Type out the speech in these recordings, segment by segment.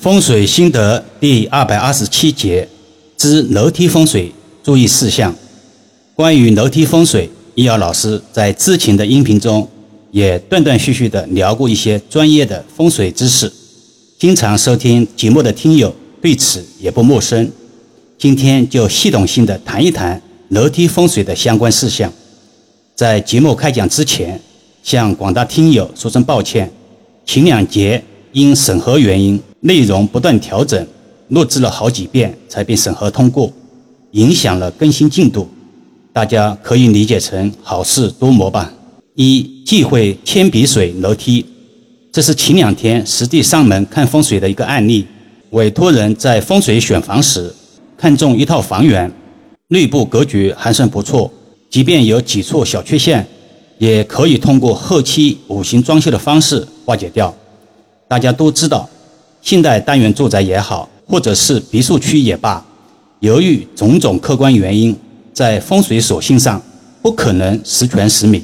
风水心得第二百二十七节之楼梯风水注意事项。关于楼梯风水，易遥老师在之前的音频中也断断续续的聊过一些专业的风水知识，经常收听节目的听友对此也不陌生。今天就系统性的谈一谈楼梯风水的相关事项。在节目开讲之前，向广大听友说声抱歉，前两节因审核原因。内容不断调整，录制了好几遍才被审核通过，影响了更新进度。大家可以理解成好事多磨吧。一忌讳铅笔水楼梯，这是前两天实地上门看风水的一个案例。委托人在风水选房时，看中一套房源，内部格局还算不错，即便有几处小缺陷，也可以通过后期五行装修的方式化解掉。大家都知道。现代单元住宅也好，或者是别墅区也罢，由于种种客观原因，在风水属性上不可能十全十美，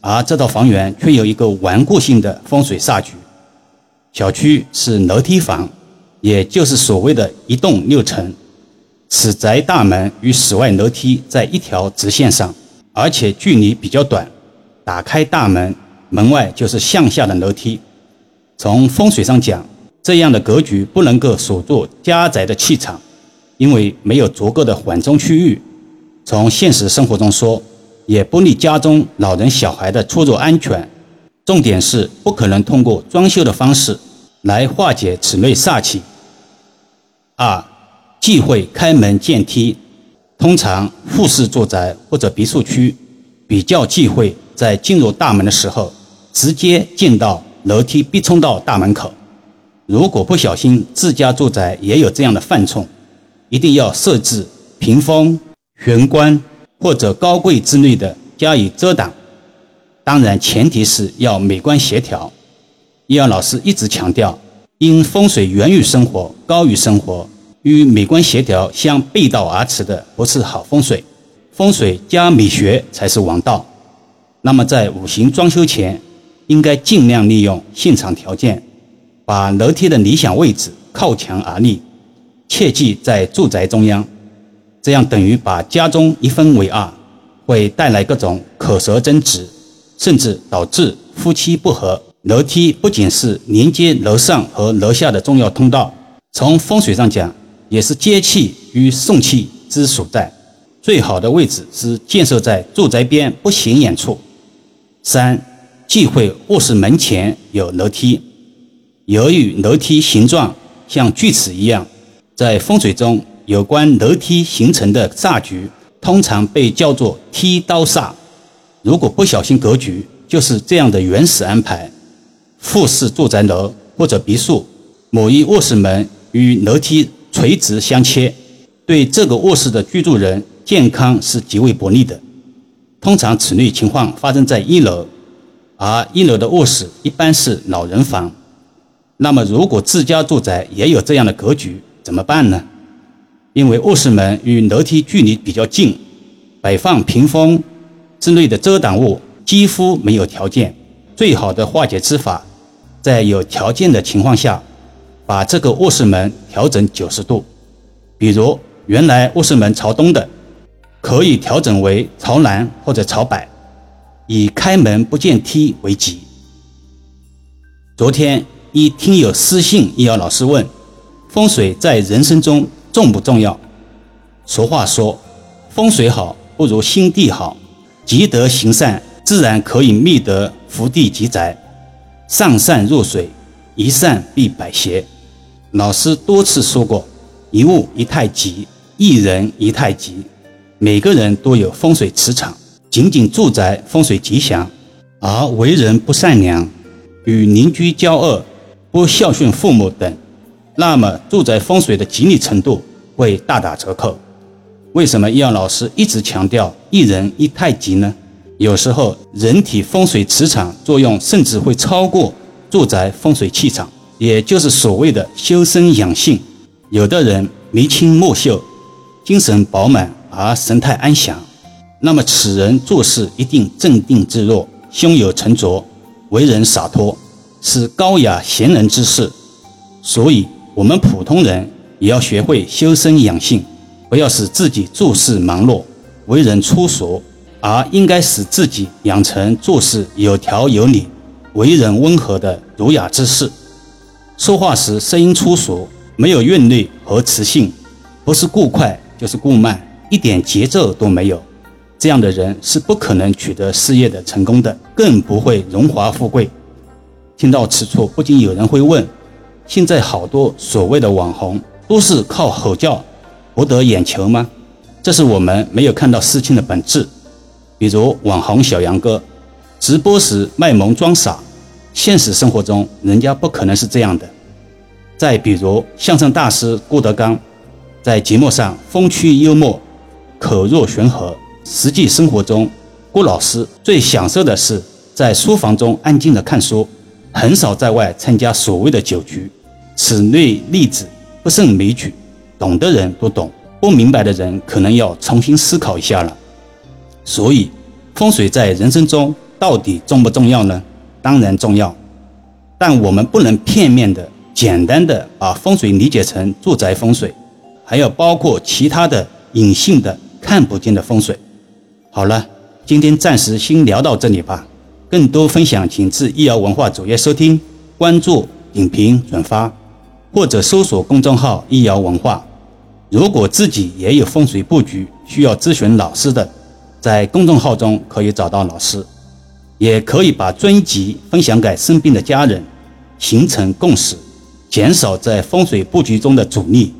而这套房源却有一个顽固性的风水煞局。小区是楼梯房，也就是所谓的一栋六层，此宅大门与室外楼梯在一条直线上，而且距离比较短，打开大门，门外就是向下的楼梯。从风水上讲，这样的格局不能够锁住家宅的气场，因为没有足够的缓冲区域。从现实生活中说，也不利家中老人小孩的出入安全。重点是不可能通过装修的方式来化解此类煞气。二，忌讳开门见梯。通常复式住宅或者别墅区比较忌讳在进入大门的时候直接进到楼梯必冲到大门口。如果不小心自家住宅也有这样的犯冲，一定要设置屏风、玄关或者高柜之类的加以遮挡。当然，前提是要美观协调。易阳老师一直强调，因风水源于生活，高于生活，与美观协调相背道而驰的不是好风水。风水加美学才是王道。那么，在五行装修前，应该尽量利用现场条件。把楼梯的理想位置靠墙而立，切忌在住宅中央，这样等于把家中一分为二，会带来各种口舌争执，甚至导致夫妻不和。楼梯不仅是连接楼上和楼下的重要通道，从风水上讲，也是接气与送气之所在。最好的位置是建设在住宅边不显眼处。三，忌讳卧室门前有楼梯。由于楼梯形状像锯齿一样，在风水中有关楼梯形成的煞局，通常被叫做梯刀煞。如果不小心格局就是这样的原始安排，复式住宅楼或者别墅，某一卧室门与楼梯垂直相切，对这个卧室的居住人健康是极为不利的。通常此类情况发生在一楼，而一楼的卧室一般是老人房。那么，如果自家住宅也有这样的格局，怎么办呢？因为卧室门与楼梯距离比较近，摆放屏风之类的遮挡物几乎没有条件。最好的化解之法，在有条件的情况下，把这个卧室门调整九十度。比如，原来卧室门朝东的，可以调整为朝南或者朝北，以开门不见梯为吉。昨天。一听友私信易遥老师问：风水在人生中重不重要？俗话说，风水好不如心地好，积德行善，自然可以觅得福地吉宅。上善若水，一善必百邪。老师多次说过，一物一太极，一人一太极。每个人都有风水磁场，仅仅住宅风水吉祥，而为人不善良，与邻居交恶。不孝顺父母等，那么住宅风水的吉利程度会大打折扣。为什么易阳老师一直强调一人一太极呢？有时候人体风水磁场作用甚至会超过住宅风水气场，也就是所谓的修身养性。有的人眉清目秀，精神饱满而神态安详，那么此人做事一定镇定自若，胸有成竹，为人洒脱。是高雅贤人之士，所以我们普通人也要学会修身养性，不要使自己做事忙碌、为人粗俗，而应该使自己养成做事有条有理、为人温和的儒雅之士。说话时声音粗俗，没有韵律和磁性，不是故快就是故慢，一点节奏都没有。这样的人是不可能取得事业的成功的，更不会荣华富贵。听到此处，不禁有人会问：现在好多所谓的网红都是靠吼叫博得眼球吗？这是我们没有看到事情的本质。比如网红小杨哥，直播时卖萌装傻，现实生活中人家不可能是这样的。再比如相声大师郭德纲，在节目上风趣幽默，口若悬河。实际生活中，郭老师最享受的是在书房中安静的看书，很少在外参加所谓的酒局。此类例子不胜枚举，懂的人都懂，不明白的人可能要重新思考一下了。所以，风水在人生中到底重不重要呢？当然重要，但我们不能片面的、简单的把风水理解成住宅风水，还要包括其他的隐性的、看不见的风水。好了，今天暂时先聊到这里吧。更多分享，请至易瑶文化主页收听、关注、点评、转发，或者搜索公众号“易瑶文化”。如果自己也有风水布局需要咨询老师的，在公众号中可以找到老师，也可以把专辑分享给身边的家人，形成共识，减少在风水布局中的阻力。